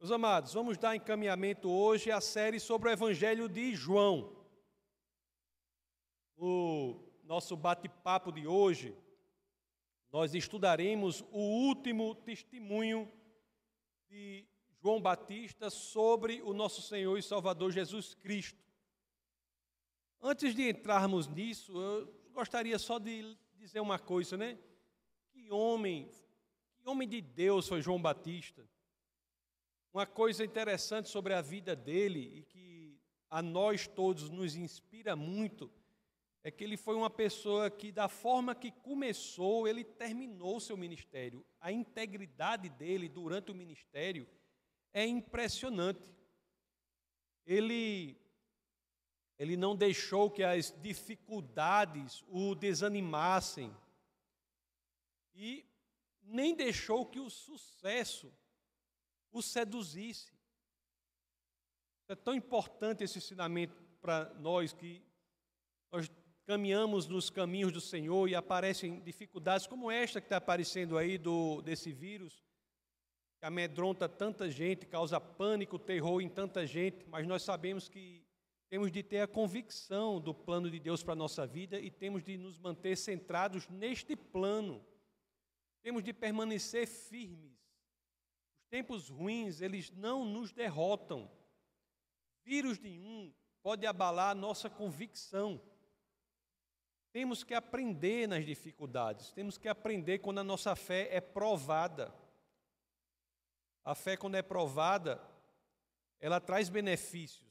Meus amados, vamos dar encaminhamento hoje à série sobre o Evangelho de João. No nosso bate-papo de hoje, nós estudaremos o último testemunho de João Batista sobre o nosso Senhor e Salvador Jesus Cristo. Antes de entrarmos nisso, eu gostaria só de dizer uma coisa, né? Que homem, que homem de Deus foi João Batista. Uma coisa interessante sobre a vida dele e que a nós todos nos inspira muito é que ele foi uma pessoa que, da forma que começou, ele terminou seu ministério. A integridade dele durante o ministério é impressionante. Ele, ele não deixou que as dificuldades o desanimassem e nem deixou que o sucesso o seduzisse. É tão importante esse ensinamento para nós que nós caminhamos nos caminhos do Senhor e aparecem dificuldades como esta que está aparecendo aí do, desse vírus, que amedronta tanta gente, causa pânico, terror em tanta gente, mas nós sabemos que temos de ter a convicção do plano de Deus para a nossa vida e temos de nos manter centrados neste plano. Temos de permanecer firmes tempos ruins, eles não nos derrotam. Vírus nenhum pode abalar a nossa convicção. Temos que aprender nas dificuldades, temos que aprender quando a nossa fé é provada. A fé, quando é provada, ela traz benefícios.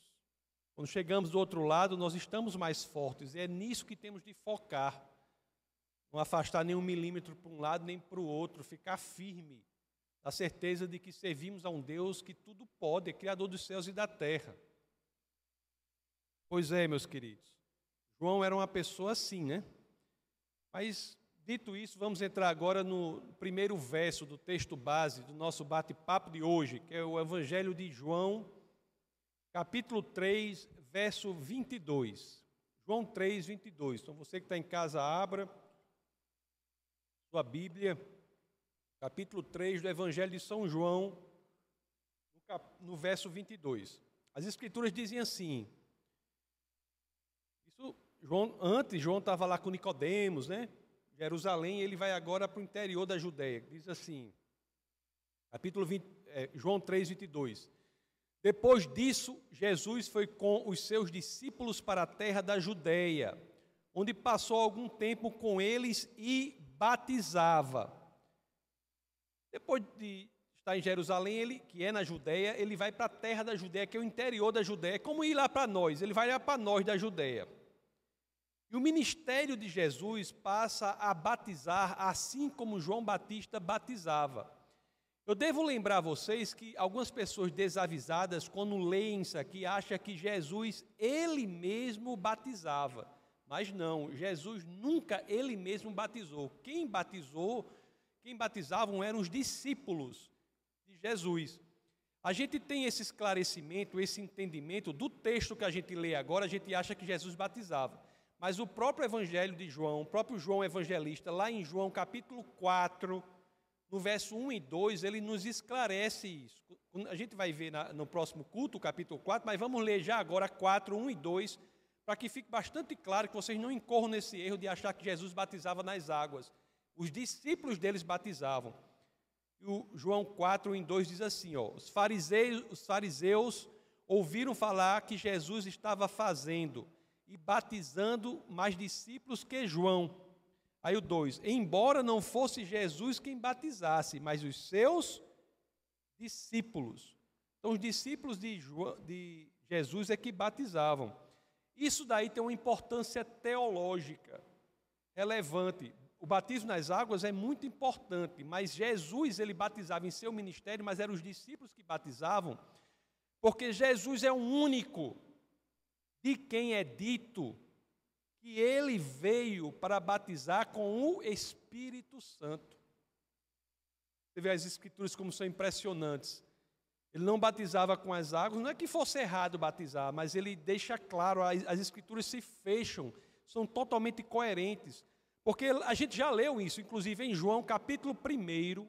Quando chegamos do outro lado, nós estamos mais fortes, e é nisso que temos de focar. Não afastar nem um milímetro para um lado nem para o outro, ficar firme a certeza de que servimos a um Deus que tudo pode, é Criador dos céus e da terra. Pois é, meus queridos, João era uma pessoa assim, né? Mas, dito isso, vamos entrar agora no primeiro verso do texto base do nosso bate-papo de hoje, que é o Evangelho de João, capítulo 3, verso 22. João 3, 22. Então, você que está em casa, abra sua Bíblia capítulo 3 do Evangelho de São João, no, cap... no verso 22. As Escrituras dizem assim: isso, João, antes, João estava lá com Nicodemos, né? Jerusalém, ele vai agora para o interior da Judéia. Diz assim, capítulo 20, é, João 3, 22. Depois disso, Jesus foi com os seus discípulos para a terra da Judéia, onde passou algum tempo com eles e batizava. Depois de estar em Jerusalém, ele, que é na Judéia, ele vai para a terra da Judéia, que é o interior da Judéia, é como ir lá para nós, ele vai lá para nós da Judéia. E o ministério de Jesus passa a batizar assim como João Batista batizava. Eu devo lembrar a vocês que algumas pessoas desavisadas, quando leem isso aqui, acham que Jesus ele mesmo batizava. Mas não, Jesus nunca ele mesmo batizou. Quem batizou quem batizavam eram os discípulos de Jesus. A gente tem esse esclarecimento, esse entendimento do texto que a gente lê agora, a gente acha que Jesus batizava. Mas o próprio Evangelho de João, o próprio João Evangelista, lá em João capítulo 4, no verso 1 e 2, ele nos esclarece isso. A gente vai ver no próximo culto, capítulo 4, mas vamos ler já agora 4, 1 e 2, para que fique bastante claro que vocês não incorram nesse erro de achar que Jesus batizava nas águas. Os discípulos deles batizavam. E o João 4, em 2 diz assim: ó, os, fariseus, os fariseus ouviram falar que Jesus estava fazendo e batizando mais discípulos que João. Aí o 2: Embora não fosse Jesus quem batizasse, mas os seus discípulos. Então, os discípulos de, João, de Jesus é que batizavam. Isso daí tem uma importância teológica relevante o batismo nas águas é muito importante, mas Jesus ele batizava em seu ministério, mas eram os discípulos que batizavam, porque Jesus é o único de quem é dito que ele veio para batizar com o Espírito Santo. Você vê as escrituras como são impressionantes. Ele não batizava com as águas, não é que fosse errado batizar, mas ele deixa claro, as escrituras se fecham, são totalmente coerentes. Porque a gente já leu isso, inclusive em João capítulo 1,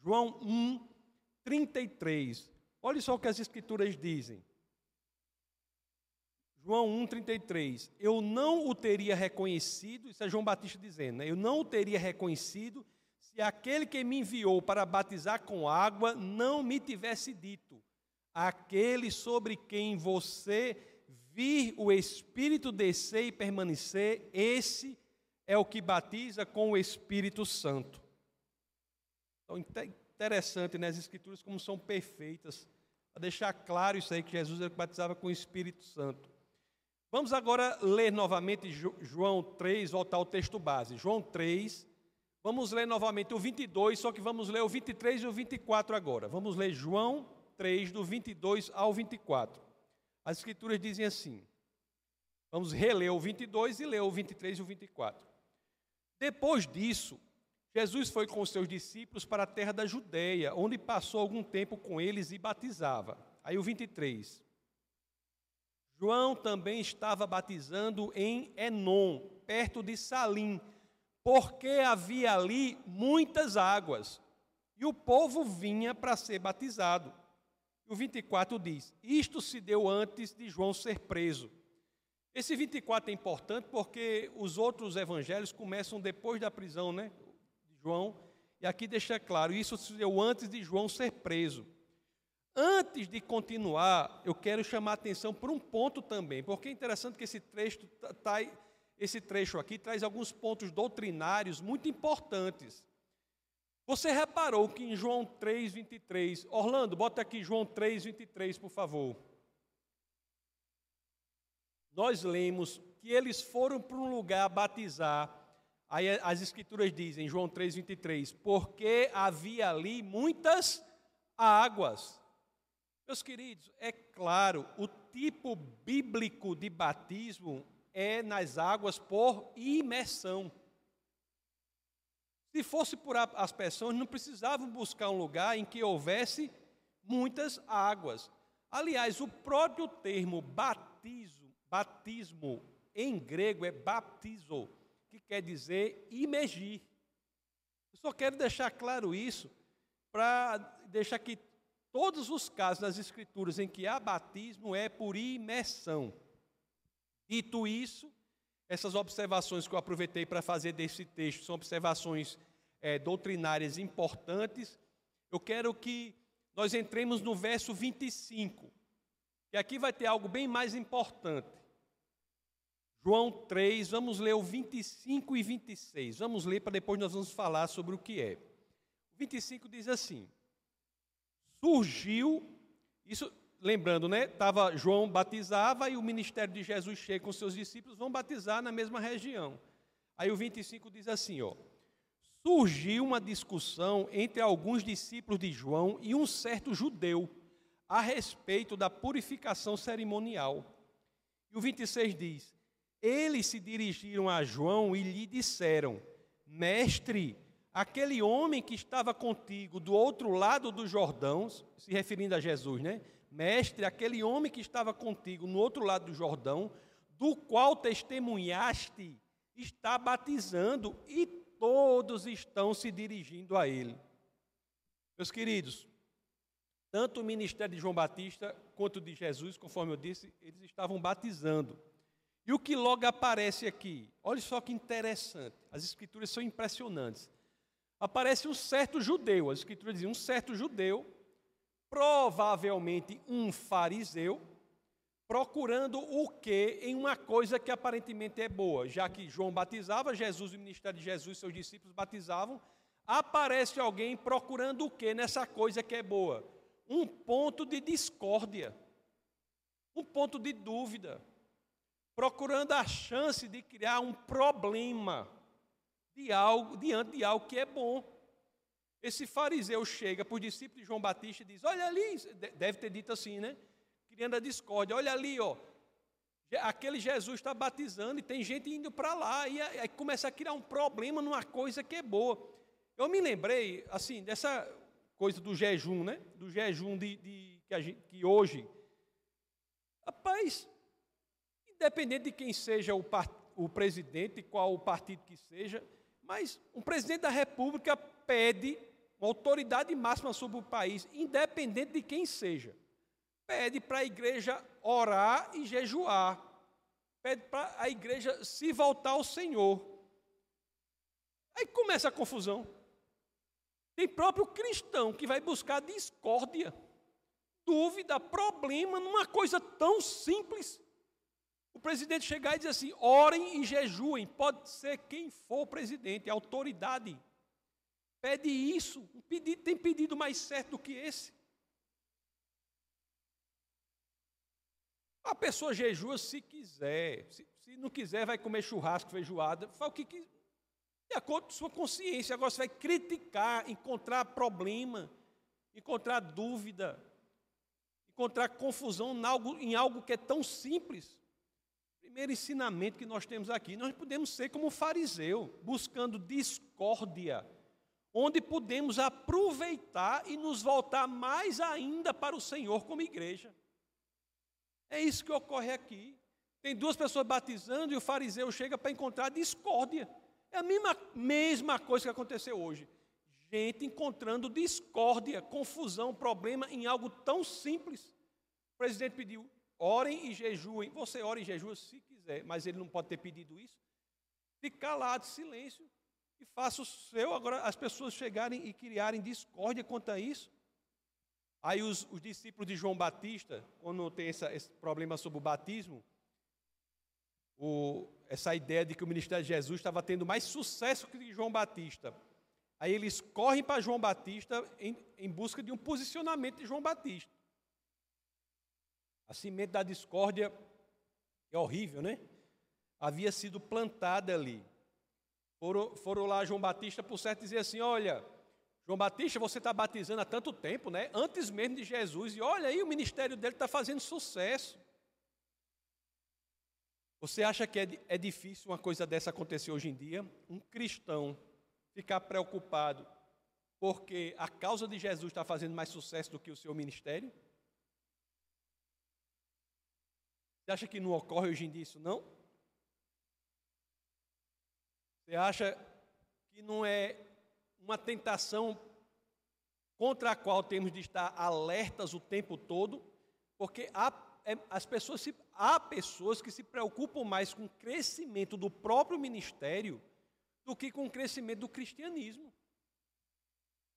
João 1, 33. Olha só o que as Escrituras dizem. João 1,33. Eu não o teria reconhecido, isso é João Batista dizendo, né? eu não o teria reconhecido se aquele que me enviou para batizar com água não me tivesse dito: aquele sobre quem você vir o Espírito descer e permanecer, esse é o que batiza com o Espírito Santo. Então, interessante né, Escrituras como são perfeitas, para deixar claro isso aí, que Jesus batizava com o Espírito Santo. Vamos agora ler novamente João 3, voltar ao texto base. João 3, vamos ler novamente o 22, só que vamos ler o 23 e o 24 agora. Vamos ler João 3, do 22 ao 24. As escrituras dizem assim. Vamos reler o 22 e ler o 23 e o 24. Depois disso, Jesus foi com seus discípulos para a terra da Judéia, onde passou algum tempo com eles e batizava. Aí o 23. João também estava batizando em Enon, perto de Salim, porque havia ali muitas águas, e o povo vinha para ser batizado. O 24 diz: Isto se deu antes de João ser preso. Esse 24 é importante porque os outros evangelhos começam depois da prisão, né? De João, e aqui deixa claro: isso se deu antes de João ser preso. Antes de continuar, eu quero chamar a atenção para um ponto também, porque é interessante que esse trecho, esse trecho aqui traz alguns pontos doutrinários muito importantes. Você reparou que em João 3, 23, Orlando, bota aqui João 3, 23, por favor. Nós lemos que eles foram para um lugar batizar, aí as escrituras dizem, João 3, 23, porque havia ali muitas águas. Meus queridos, é claro, o tipo bíblico de batismo é nas águas por imersão. Se fosse por as pessoas, não precisavam buscar um lugar em que houvesse muitas águas. Aliás, o próprio termo batismo, batismo em grego é baptizo, que quer dizer imergir. Eu só quero deixar claro isso para deixar que Todos os casos das Escrituras em que há batismo é por imersão. Dito isso, essas observações que eu aproveitei para fazer desse texto são observações é, doutrinárias importantes. Eu quero que nós entremos no verso 25, que aqui vai ter algo bem mais importante. João 3, vamos ler o 25 e 26. Vamos ler para depois nós vamos falar sobre o que é. O 25 diz assim: surgiu, isso lembrando, né? Tava João batizava e o ministério de Jesus chega com seus discípulos, vão batizar na mesma região. Aí o 25 diz assim, ó: Surgiu uma discussão entre alguns discípulos de João e um certo judeu a respeito da purificação cerimonial. E o 26 diz: Eles se dirigiram a João e lhe disseram: Mestre, aquele homem que estava contigo do outro lado do Jordão, se referindo a Jesus, né? Mestre, aquele homem que estava contigo no outro lado do Jordão, do qual testemunhaste, está batizando e todos estão se dirigindo a ele. Meus queridos, tanto o ministério de João Batista quanto de Jesus, conforme eu disse, eles estavam batizando. E o que logo aparece aqui? Olha só que interessante. As escrituras são impressionantes aparece um certo judeu, a escritura diz um certo judeu, provavelmente um fariseu, procurando o que em uma coisa que aparentemente é boa, já que João batizava, Jesus, o ministério de Jesus, seus discípulos batizavam, aparece alguém procurando o que nessa coisa que é boa? Um ponto de discórdia, um ponto de dúvida, procurando a chance de criar um problema de algo, diante de algo que é bom. Esse fariseu chega para os discípulos de João Batista e diz: Olha ali, deve ter dito assim, né? Criando a discórdia: Olha ali, ó. Aquele Jesus está batizando e tem gente indo para lá. E aí começa a criar um problema numa coisa que é boa. Eu me lembrei, assim, dessa coisa do jejum, né? Do jejum de, de que, gente, que hoje. Rapaz, independente de quem seja o, o presidente, qual o partido que seja, mas um presidente da República pede uma autoridade máxima sobre o país, independente de quem seja, pede para a igreja orar e jejuar, pede para a igreja se voltar ao Senhor. Aí começa a confusão. Tem próprio cristão que vai buscar discórdia, dúvida, problema numa coisa tão simples. O presidente chegar e dizer assim: orem e jejuem, pode ser quem for o presidente, a autoridade. Pede isso, um pedido, tem pedido mais certo do que esse. A pessoa jejua se quiser, se, se não quiser, vai comer churrasco, feijoada, faz o que quiser de acordo com sua consciência. Agora você vai criticar, encontrar problema, encontrar dúvida, encontrar confusão em algo, em algo que é tão simples. Primeiro ensinamento que nós temos aqui: nós podemos ser como fariseu, buscando discórdia, onde podemos aproveitar e nos voltar mais ainda para o Senhor como igreja. É isso que ocorre aqui. Tem duas pessoas batizando e o fariseu chega para encontrar discórdia. É a mesma, mesma coisa que aconteceu hoje. Gente encontrando discórdia, confusão, problema em algo tão simples. O presidente pediu, orem e jejuem. Você ora e jejua se quiser, mas ele não pode ter pedido isso. Fique calado, silêncio, e faça o seu. Agora, as pessoas chegarem e criarem discórdia quanto a isso. Aí os, os discípulos de João Batista, quando tem essa, esse problema sobre o batismo, o, essa ideia de que o ministério de Jesus estava tendo mais sucesso que João Batista. Aí eles correm para João Batista em, em busca de um posicionamento de João Batista. A semente da discórdia é horrível, né? Havia sido plantada ali. Foram, foram lá João Batista, por certo, dizer assim: olha, João Batista, você está batizando há tanto tempo, né? Antes mesmo de Jesus, e olha aí, o ministério dele está fazendo sucesso. Você acha que é, é difícil uma coisa dessa acontecer hoje em dia? Um cristão ficar preocupado porque a causa de Jesus está fazendo mais sucesso do que o seu ministério? Você acha que não ocorre hoje em dia isso, não? Você acha que não é uma tentação contra a qual temos de estar alertas o tempo todo? Porque há é, as pessoas se, há pessoas que se preocupam mais com o crescimento do próprio ministério do que com o crescimento do cristianismo.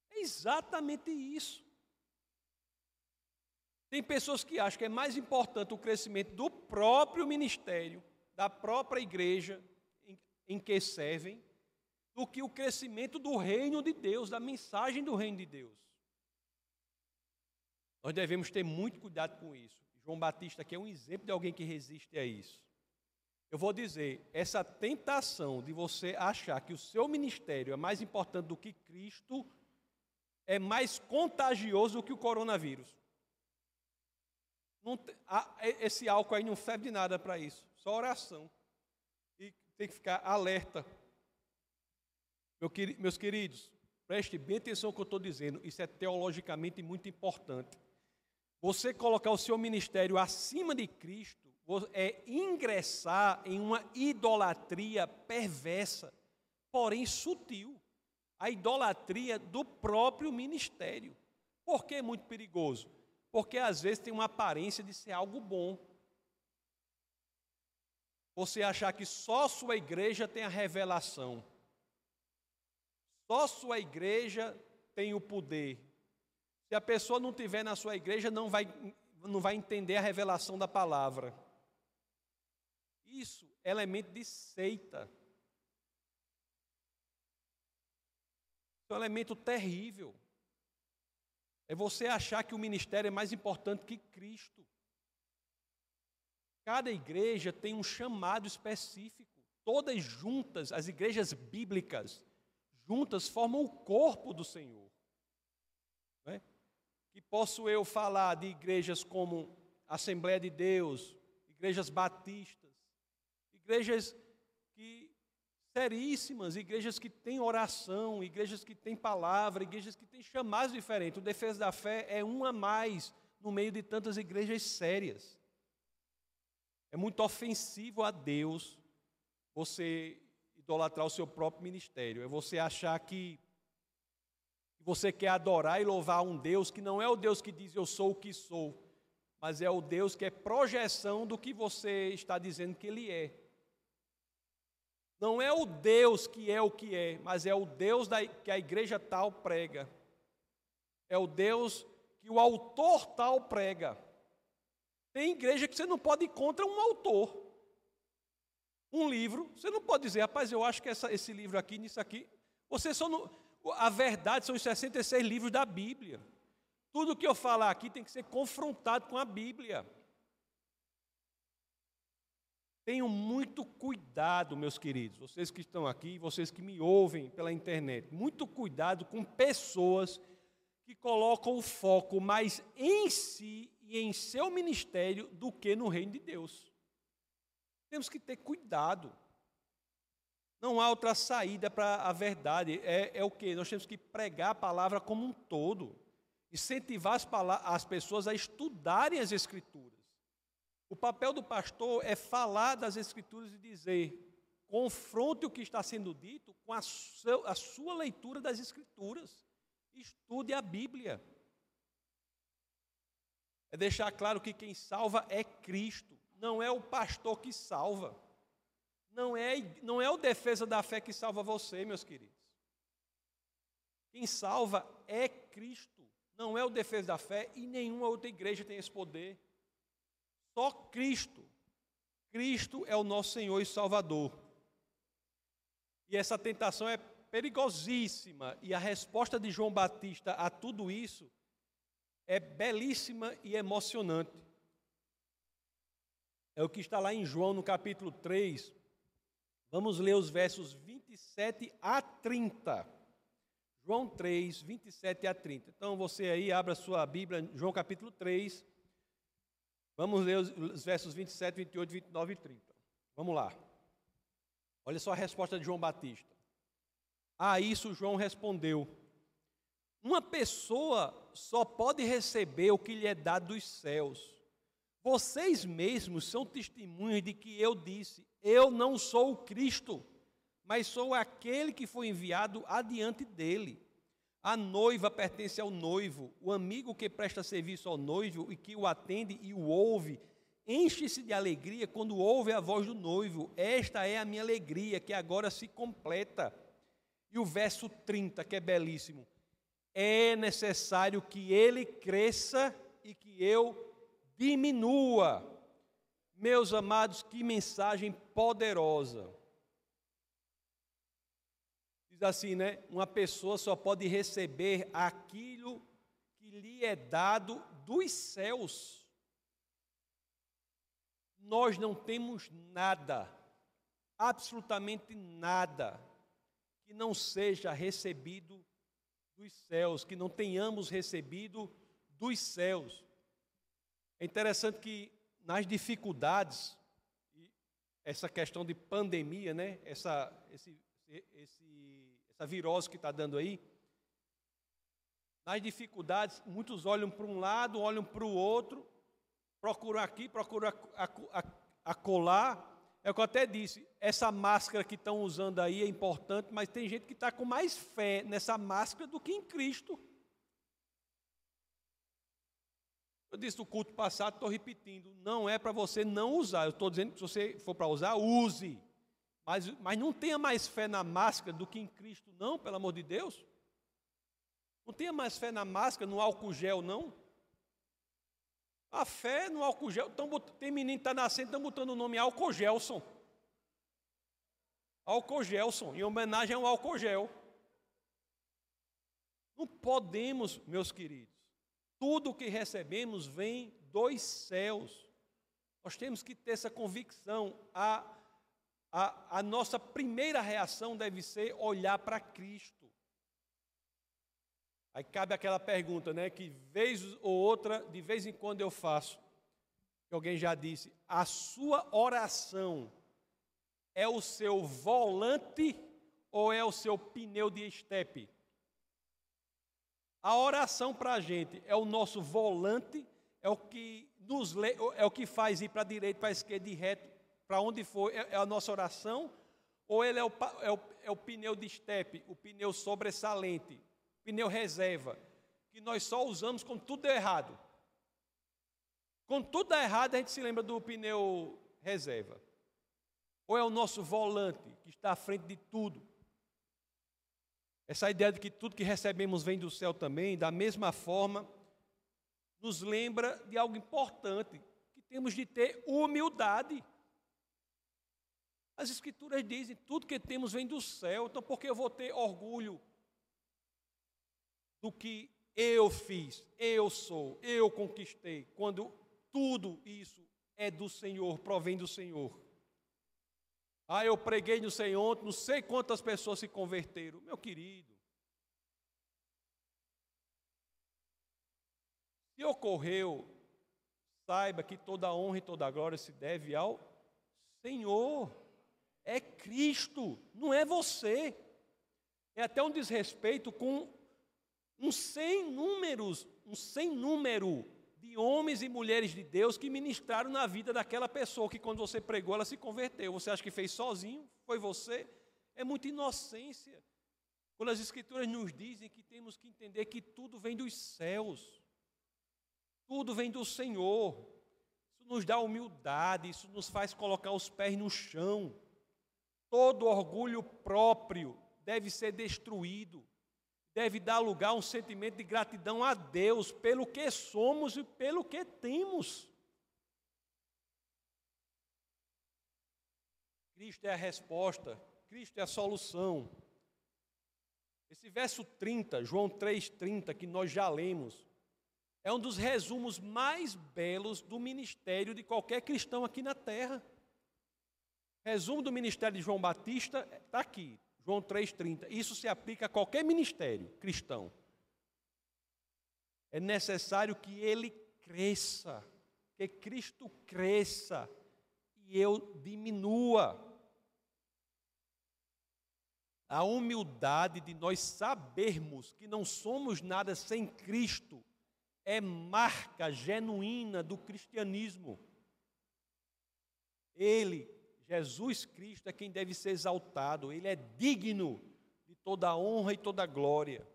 É exatamente isso. Tem pessoas que acham que é mais importante o crescimento do próprio ministério, da própria igreja em, em que servem, do que o crescimento do reino de Deus, da mensagem do reino de Deus. Nós devemos ter muito cuidado com isso. João Batista aqui é um exemplo de alguém que resiste a isso. Eu vou dizer, essa tentação de você achar que o seu ministério é mais importante do que Cristo é mais contagioso do que o coronavírus. Não, esse álcool aí não serve de nada para isso, só oração. E tem que ficar alerta. meus queridos, preste bem atenção no que eu estou dizendo, isso é teologicamente muito importante. Você colocar o seu ministério acima de Cristo é ingressar em uma idolatria perversa, porém sutil. A idolatria do próprio ministério. Por que é muito perigoso? Porque às vezes tem uma aparência de ser algo bom. Você achar que só sua igreja tem a revelação, só sua igreja tem o poder, se a pessoa não tiver na sua igreja, não vai, não vai entender a revelação da palavra. Isso é elemento de seita. É um elemento terrível. É você achar que o ministério é mais importante que Cristo. Cada igreja tem um chamado específico. Todas juntas, as igrejas bíblicas, juntas formam o corpo do Senhor. É? que posso eu falar de igrejas como Assembleia de Deus, igrejas batistas, igrejas que seríssimas, igrejas que têm oração, igrejas que têm palavra, igrejas que têm chamados diferentes. O Defesa da Fé é uma a mais no meio de tantas igrejas sérias. É muito ofensivo a Deus você idolatrar o seu próprio ministério. É você achar que você quer adorar e louvar um Deus que não é o Deus que diz eu sou o que sou, mas é o Deus que é projeção do que você está dizendo que Ele é. Não é o Deus que é o que é, mas é o Deus da, que a igreja tal prega. É o Deus que o autor tal prega. Tem igreja que você não pode ir contra um autor. Um livro, você não pode dizer, rapaz, eu acho que essa, esse livro aqui, nisso aqui. Você só não. A verdade são os 66 livros da Bíblia. Tudo que eu falar aqui tem que ser confrontado com a Bíblia. Tenham muito cuidado, meus queridos, vocês que estão aqui, vocês que me ouvem pela internet, muito cuidado com pessoas que colocam o foco mais em si e em seu ministério do que no reino de Deus. Temos que ter cuidado. Não há outra saída para a verdade. É, é o que? Nós temos que pregar a palavra como um todo. Incentivar as, as pessoas a estudarem as Escrituras. O papel do pastor é falar das Escrituras e dizer: confronte o que está sendo dito com a, seu, a sua leitura das Escrituras. Estude a Bíblia. É deixar claro que quem salva é Cristo, não é o pastor que salva. Não é, não é o defesa da fé que salva você, meus queridos. Quem salva é Cristo, não é o defesa da fé e nenhuma outra igreja tem esse poder. Só Cristo. Cristo é o nosso Senhor e Salvador. E essa tentação é perigosíssima. E a resposta de João Batista a tudo isso é belíssima e emocionante. É o que está lá em João, no capítulo 3. Vamos ler os versos 27 a 30. João 3, 27 a 30. Então você aí abra sua Bíblia, João capítulo 3, Vamos ler os versos 27, 28, 29 e 30. Vamos lá. Olha só a resposta de João Batista. A isso João respondeu: Uma pessoa só pode receber o que lhe é dado dos céus. Vocês mesmos são testemunhas de que eu disse: Eu não sou o Cristo, mas sou aquele que foi enviado adiante dele. A noiva pertence ao noivo, o amigo que presta serviço ao noivo e que o atende e o ouve, enche-se de alegria quando ouve a voz do noivo. Esta é a minha alegria, que agora se completa. E o verso 30, que é belíssimo. É necessário que ele cresça e que eu diminua. Meus amados, que mensagem poderosa assim, né? Uma pessoa só pode receber aquilo que lhe é dado dos céus. Nós não temos nada, absolutamente nada, que não seja recebido dos céus, que não tenhamos recebido dos céus. É interessante que nas dificuldades, essa questão de pandemia, né? Essa, esse, esse essa virose que está dando aí, nas dificuldades, muitos olham para um lado, olham para o outro, procuram aqui, procuram acolá. É o que eu até disse, essa máscara que estão usando aí é importante, mas tem gente que está com mais fé nessa máscara do que em Cristo. Eu disse no culto passado, estou repetindo, não é para você não usar. Eu estou dizendo que se você for para usar, use. Mas, mas não tenha mais fé na máscara do que em Cristo, não, pelo amor de Deus. Não tenha mais fé na máscara, no álcool gel, não. A fé no álcool gel. Tão, tem menino que está nascendo, estão botando o nome álcool gelson. Álcool gelson, em homenagem ao álcool gel. Não podemos, meus queridos. Tudo o que recebemos vem dos céus. Nós temos que ter essa convicção. A a, a nossa primeira reação deve ser olhar para Cristo. Aí cabe aquela pergunta, né? Que vez ou outra, de vez em quando eu faço. Que alguém já disse: a sua oração é o seu volante ou é o seu pneu de estepe? A oração para a gente é o nosso volante, é o que nos é o que faz ir para a direita, para a esquerda e reto para onde for, é, é, a nossa oração, ou ele é o, é o, é o pneu de estepe, o pneu sobressalente, pneu reserva, que nós só usamos quando tudo deu errado. Quando tudo dá errado, a gente se lembra do pneu reserva. Ou é o nosso volante, que está à frente de tudo. Essa ideia de que tudo que recebemos vem do céu também, da mesma forma, nos lembra de algo importante, que temos de ter humildade. As Escrituras dizem: tudo que temos vem do céu, então por que eu vou ter orgulho do que eu fiz, eu sou, eu conquistei, quando tudo isso é do Senhor, provém do Senhor? Ah, eu preguei no Senhor, não sei quantas pessoas se converteram. Meu querido, se ocorreu, saiba que toda honra e toda glória se deve ao Senhor. É Cristo, não é você. É até um desrespeito com um sem números, um sem número de homens e mulheres de Deus que ministraram na vida daquela pessoa que quando você pregou ela se converteu. Você acha que fez sozinho? Foi você? É muita inocência. Quando as escrituras nos dizem que temos que entender que tudo vem dos céus. Tudo vem do Senhor. Isso nos dá humildade, isso nos faz colocar os pés no chão. Todo orgulho próprio deve ser destruído deve dar lugar a um sentimento de gratidão a Deus pelo que somos e pelo que temos. Cristo é a resposta, Cristo é a solução. Esse verso 30, João 3,30, que nós já lemos, é um dos resumos mais belos do ministério de qualquer cristão aqui na terra. Resumo do ministério de João Batista está aqui. João 3,30. Isso se aplica a qualquer ministério cristão. É necessário que ele cresça, que Cristo cresça e eu diminua. A humildade de nós sabermos que não somos nada sem Cristo é marca genuína do cristianismo. Ele Jesus Cristo é quem deve ser exaltado, ele é digno de toda a honra e toda a glória.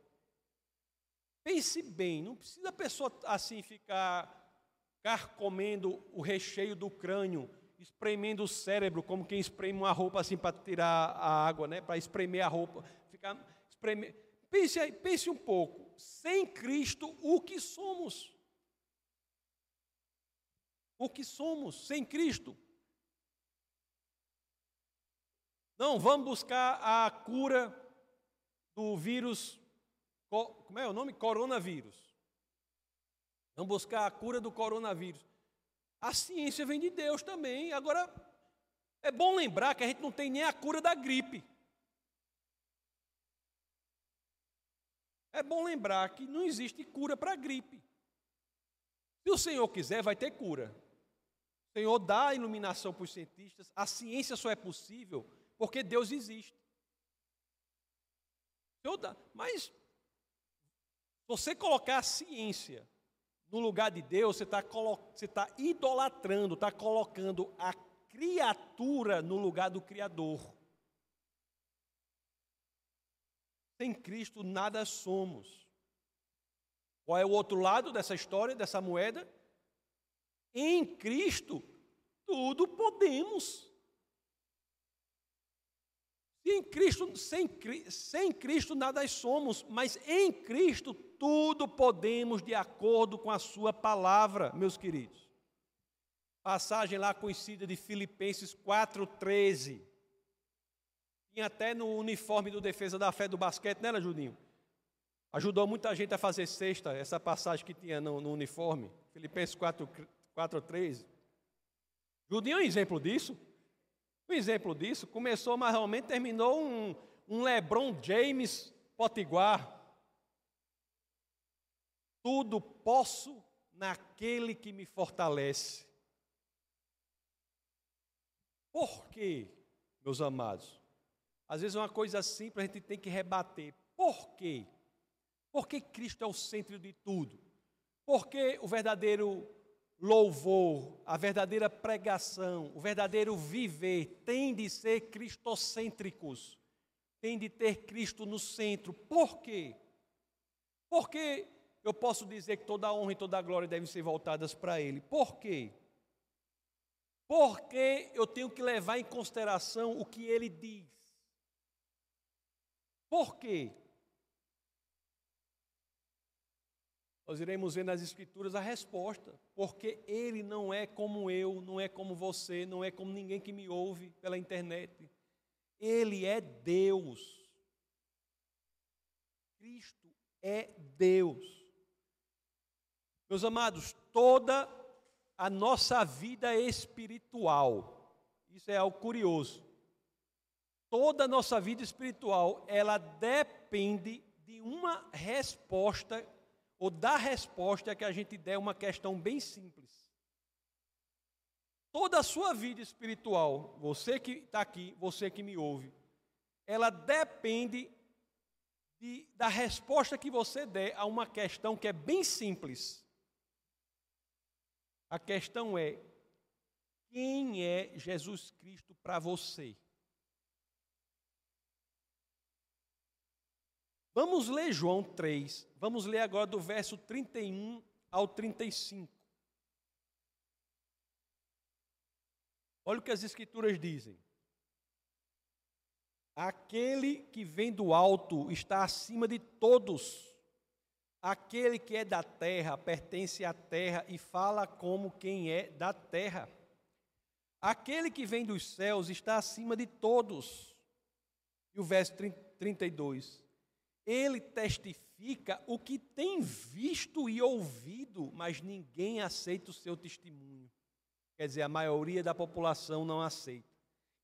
Pense bem, não precisa a pessoa assim ficar carcomendo o recheio do crânio, espremendo o cérebro, como quem espreme uma roupa assim para tirar a água, né? para espremer a roupa. Ficar espremer. Pense, pense um pouco, sem Cristo, o que somos? O que somos sem Cristo? Não, vamos buscar a cura do vírus, como é o nome? Coronavírus. Vamos buscar a cura do coronavírus. A ciência vem de Deus também. Agora, é bom lembrar que a gente não tem nem a cura da gripe. É bom lembrar que não existe cura para a gripe. Se o Senhor quiser, vai ter cura. O Senhor dá a iluminação para os cientistas. A ciência só é possível porque Deus existe. Mas, você colocar a ciência no lugar de Deus, você está tá idolatrando, está colocando a criatura no lugar do Criador. Sem Cristo nada somos. Qual é o outro lado dessa história, dessa moeda? Em Cristo, tudo podemos. Em Cristo, sem, sem Cristo nada somos, mas em Cristo tudo podemos de acordo com a sua palavra, meus queridos. Passagem lá conhecida de Filipenses 4,13. Tinha até no uniforme do Defesa da Fé do basquete, né, Judinho? Ajudou muita gente a fazer sexta, essa passagem que tinha no, no uniforme. Filipenses 4,13. Judinho é um exemplo disso. Um exemplo disso começou ou menos, terminou um, um LeBron James Potiguar. Tudo posso naquele que me fortalece. Por quê, meus amados? Às vezes é uma coisa simples, a gente tem que rebater. Por quê? Porque Cristo é o centro de tudo. Porque o verdadeiro louvor, a verdadeira pregação, o verdadeiro viver tem de ser cristocêntricos, tem de ter Cristo no centro. Por quê? Por que eu posso dizer que toda a honra e toda a glória devem ser voltadas para Ele? Por quê? Porque eu tenho que levar em consideração o que Ele diz. Por quê? Nós iremos ver nas Escrituras a resposta. Porque Ele não é como eu, não é como você, não é como ninguém que me ouve pela internet. Ele é Deus. Cristo é Deus. Meus amados, toda a nossa vida espiritual, isso é algo curioso. Toda a nossa vida espiritual, ela depende de uma resposta ou da resposta que a gente der uma questão bem simples. Toda a sua vida espiritual, você que está aqui, você que me ouve, ela depende de, da resposta que você der a uma questão que é bem simples. A questão é: quem é Jesus Cristo para você? Vamos ler João 3. Vamos ler agora do verso 31 ao 35. Olha o que as Escrituras dizem. Aquele que vem do alto está acima de todos. Aquele que é da terra pertence à terra e fala como quem é da terra. Aquele que vem dos céus está acima de todos. E o verso 32. Ele testifica o que tem visto e ouvido, mas ninguém aceita o seu testemunho. Quer dizer, a maioria da população não aceita.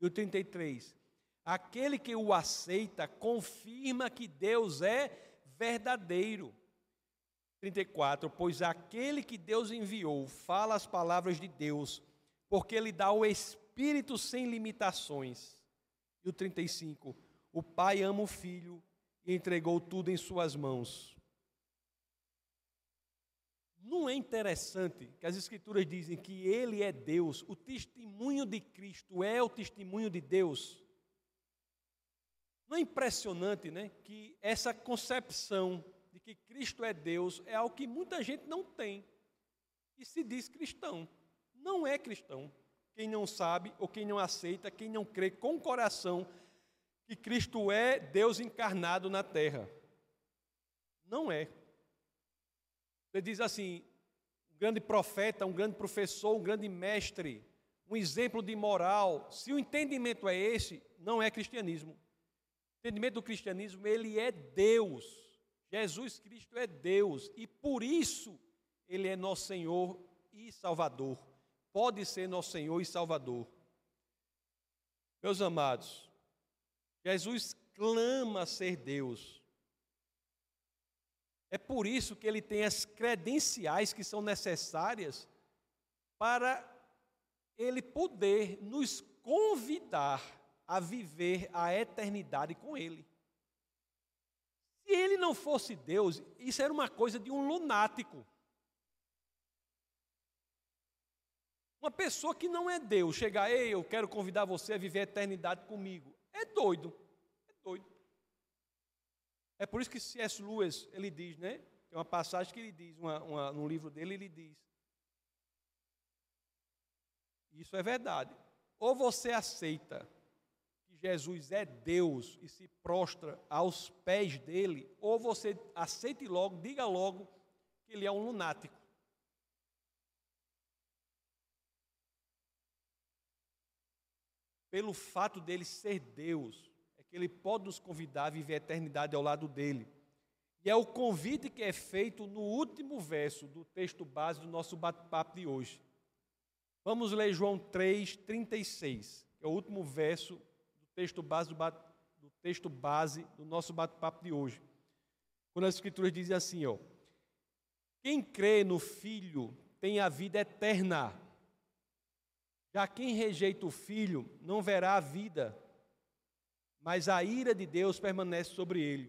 E o 33. Aquele que o aceita confirma que Deus é verdadeiro. 34. Pois aquele que Deus enviou fala as palavras de Deus, porque ele dá o Espírito sem limitações. E o 35. O Pai ama o Filho e entregou tudo em suas mãos. Não é interessante que as Escrituras dizem que Ele é Deus, o testemunho de Cristo é o testemunho de Deus? Não é impressionante né, que essa concepção de que Cristo é Deus é algo que muita gente não tem e se diz cristão. Não é cristão. Quem não sabe ou quem não aceita, quem não crê com o coração que Cristo é Deus encarnado na terra. Não é. Você diz assim, um grande profeta, um grande professor, um grande mestre, um exemplo de moral. Se o entendimento é esse, não é cristianismo. O entendimento do cristianismo, ele é Deus. Jesus Cristo é Deus e por isso ele é nosso Senhor e Salvador. Pode ser nosso Senhor e Salvador. Meus amados, Jesus clama ser Deus. É por isso que ele tem as credenciais que são necessárias para ele poder nos convidar a viver a eternidade com ele. Se ele não fosse Deus, isso era uma coisa de um lunático. Uma pessoa que não é Deus, chegar, ei, eu quero convidar você a viver a eternidade comigo. É doido. É doido. É por isso que C.S. Lewis, ele diz, né? Tem uma passagem que ele diz, uma, uma, no livro dele, ele diz. Isso é verdade. Ou você aceita que Jesus é Deus e se prostra aos pés dele, ou você aceite logo, diga logo que ele é um lunático. Pelo fato dele ser Deus, é que ele pode nos convidar a viver a eternidade ao lado dele. E é o convite que é feito no último verso do texto base do nosso bate-papo de hoje. Vamos ler João 3, 36, que é o último verso do texto base do, bate, do texto base do nosso bate-papo de hoje. Quando as escrituras dizem assim, ó: Quem crê no Filho tem a vida eterna. Já quem rejeita o filho não verá a vida, mas a ira de Deus permanece sobre ele.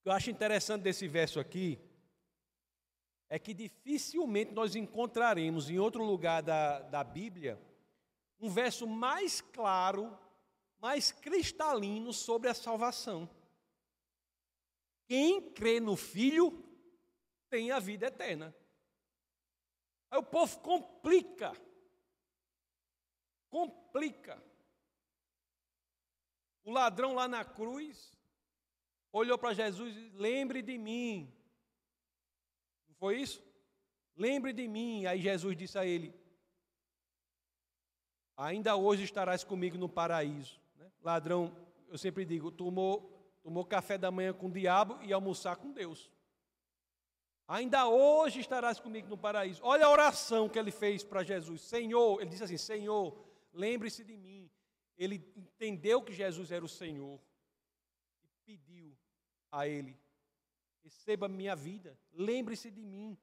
O que eu acho interessante desse verso aqui é que dificilmente nós encontraremos em outro lugar da, da Bíblia um verso mais claro, mais cristalino sobre a salvação. Quem crê no Filho tem a vida eterna. Aí o povo complica. Complica. O ladrão lá na cruz olhou para Jesus e disse: Lembre de mim. Não foi isso? Lembre de mim. Aí Jesus disse a ele: Ainda hoje estarás comigo no paraíso. Né? Ladrão, eu sempre digo, tomou, tomou café da manhã com o diabo e almoçar com Deus. Ainda hoje estarás comigo no paraíso. Olha a oração que ele fez para Jesus. Senhor, ele disse assim: Senhor, lembre-se de mim ele entendeu que Jesus era o Senhor e pediu a ele: receba minha vida, lembre-se de mim.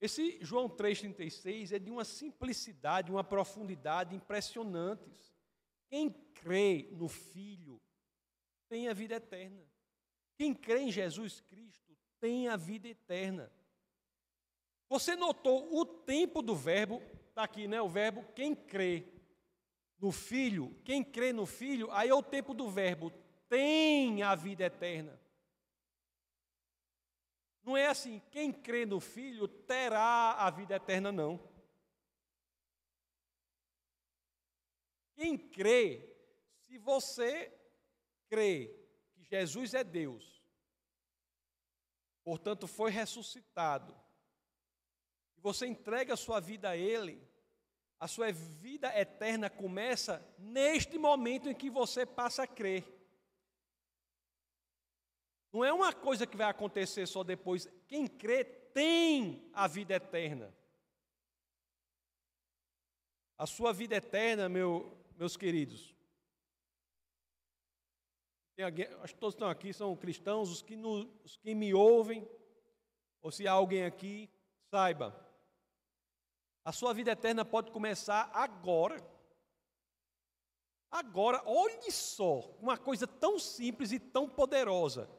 Esse João 3,36 é de uma simplicidade, uma profundidade impressionantes. Quem crê no Filho tem a vida eterna. Quem crê em Jesus Cristo tem a vida eterna. Você notou o tempo do verbo, está aqui, né? O verbo quem crê no Filho, quem crê no Filho, aí é o tempo do verbo, tem a vida eterna. Não é assim, quem crê no Filho terá a vida eterna, não. Quem crê, se você crê que Jesus é Deus, portanto foi ressuscitado, e você entrega a sua vida a Ele, a sua vida eterna começa neste momento em que você passa a crer. Não é uma coisa que vai acontecer só depois. Quem crê tem a vida eterna. A sua vida eterna, meu, meus queridos. Alguém, acho que todos estão aqui são cristãos, os que, no, os que me ouvem, ou se há alguém aqui, saiba, a sua vida eterna pode começar agora. Agora, olhe só, uma coisa tão simples e tão poderosa.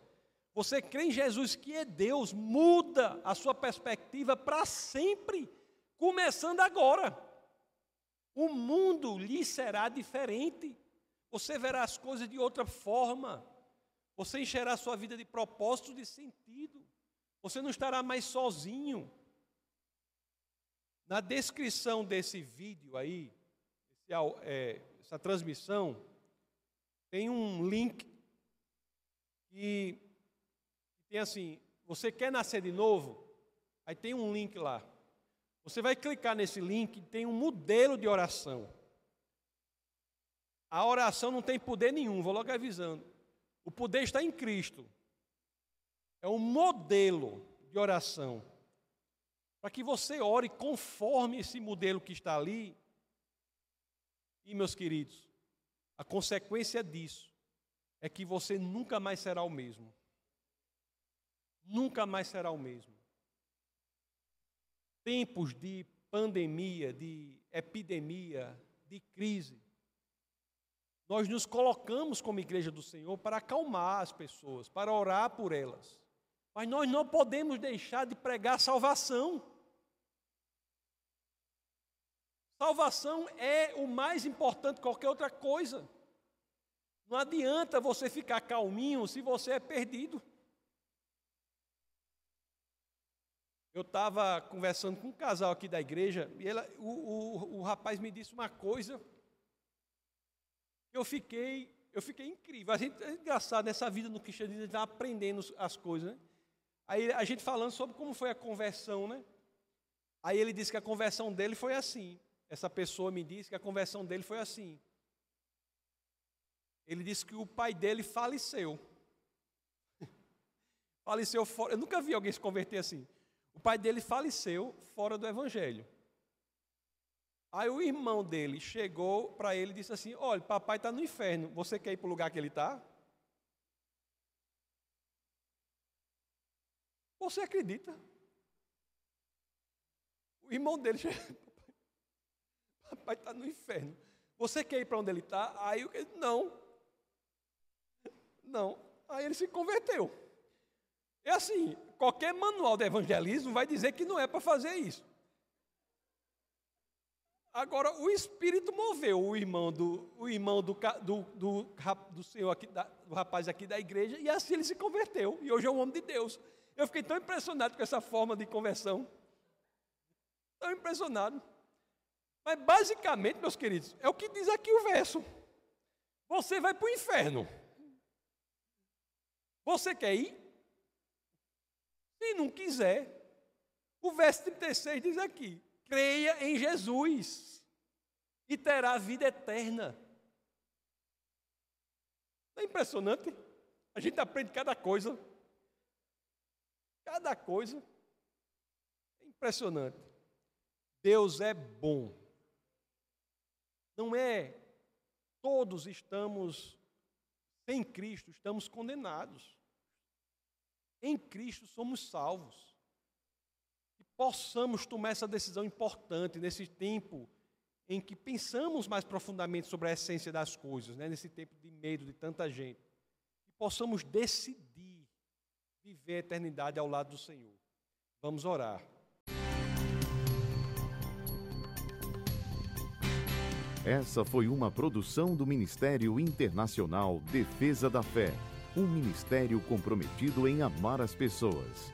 Você crê em Jesus que é Deus, muda a sua perspectiva para sempre, começando agora. O mundo lhe será diferente. Você verá as coisas de outra forma. Você encherá a sua vida de propósito, de sentido. Você não estará mais sozinho. Na descrição desse vídeo aí, é, essa transmissão, tem um link que tem assim: você quer nascer de novo? Aí tem um link lá. Você vai clicar nesse link, tem um modelo de oração. A oração não tem poder nenhum, vou logo avisando. O poder está em Cristo. É um modelo de oração para que você ore conforme esse modelo que está ali. E, meus queridos, a consequência disso é que você nunca mais será o mesmo. Nunca mais será o mesmo. Tempos de pandemia, de epidemia, de crise. Nós nos colocamos como igreja do Senhor para acalmar as pessoas, para orar por elas. Mas nós não podemos deixar de pregar salvação. Salvação é o mais importante que qualquer outra coisa. Não adianta você ficar calminho se você é perdido. Eu estava conversando com um casal aqui da igreja e ela, o, o, o rapaz me disse uma coisa eu fiquei, eu fiquei incrível. A gente, é engraçado, nessa vida no cristianismo, a gente está aprendendo as coisas. Né? Aí a gente falando sobre como foi a conversão, né? Aí ele disse que a conversão dele foi assim essa pessoa me disse que a conversão dele foi assim. Ele disse que o pai dele faleceu. faleceu fora. Eu nunca vi alguém se converter assim. O pai dele faleceu fora do evangelho. Aí o irmão dele chegou para ele e disse assim: Olha, papai está no inferno. Você quer ir para o lugar que ele está? Você acredita? O irmão dele Papai está no inferno. Você quer ir para onde ele está? Aí eu não. Não. Aí ele se converteu. É assim, qualquer manual de evangelismo vai dizer que não é para fazer isso. Agora, o Espírito moveu o irmão do, o irmão do, do, do, do senhor aqui, da, do rapaz aqui da igreja, e assim ele se converteu. E hoje é um homem de Deus. Eu fiquei tão impressionado com essa forma de conversão. Tão impressionado. Mas basicamente, meus queridos, é o que diz aqui o verso. Você vai para o inferno. Você quer ir? Se não quiser, o verso 36 diz aqui: creia em Jesus e terá vida eterna. Não é impressionante? A gente aprende cada coisa. Cada coisa. É impressionante. Deus é bom. Não é todos estamos sem Cristo, estamos condenados. Em Cristo somos salvos possamos tomar essa decisão importante nesse tempo em que pensamos mais profundamente sobre a essência das coisas, né? nesse tempo de medo de tanta gente, e possamos decidir viver a eternidade ao lado do Senhor. Vamos orar. Essa foi uma produção do Ministério Internacional Defesa da Fé, um ministério comprometido em amar as pessoas,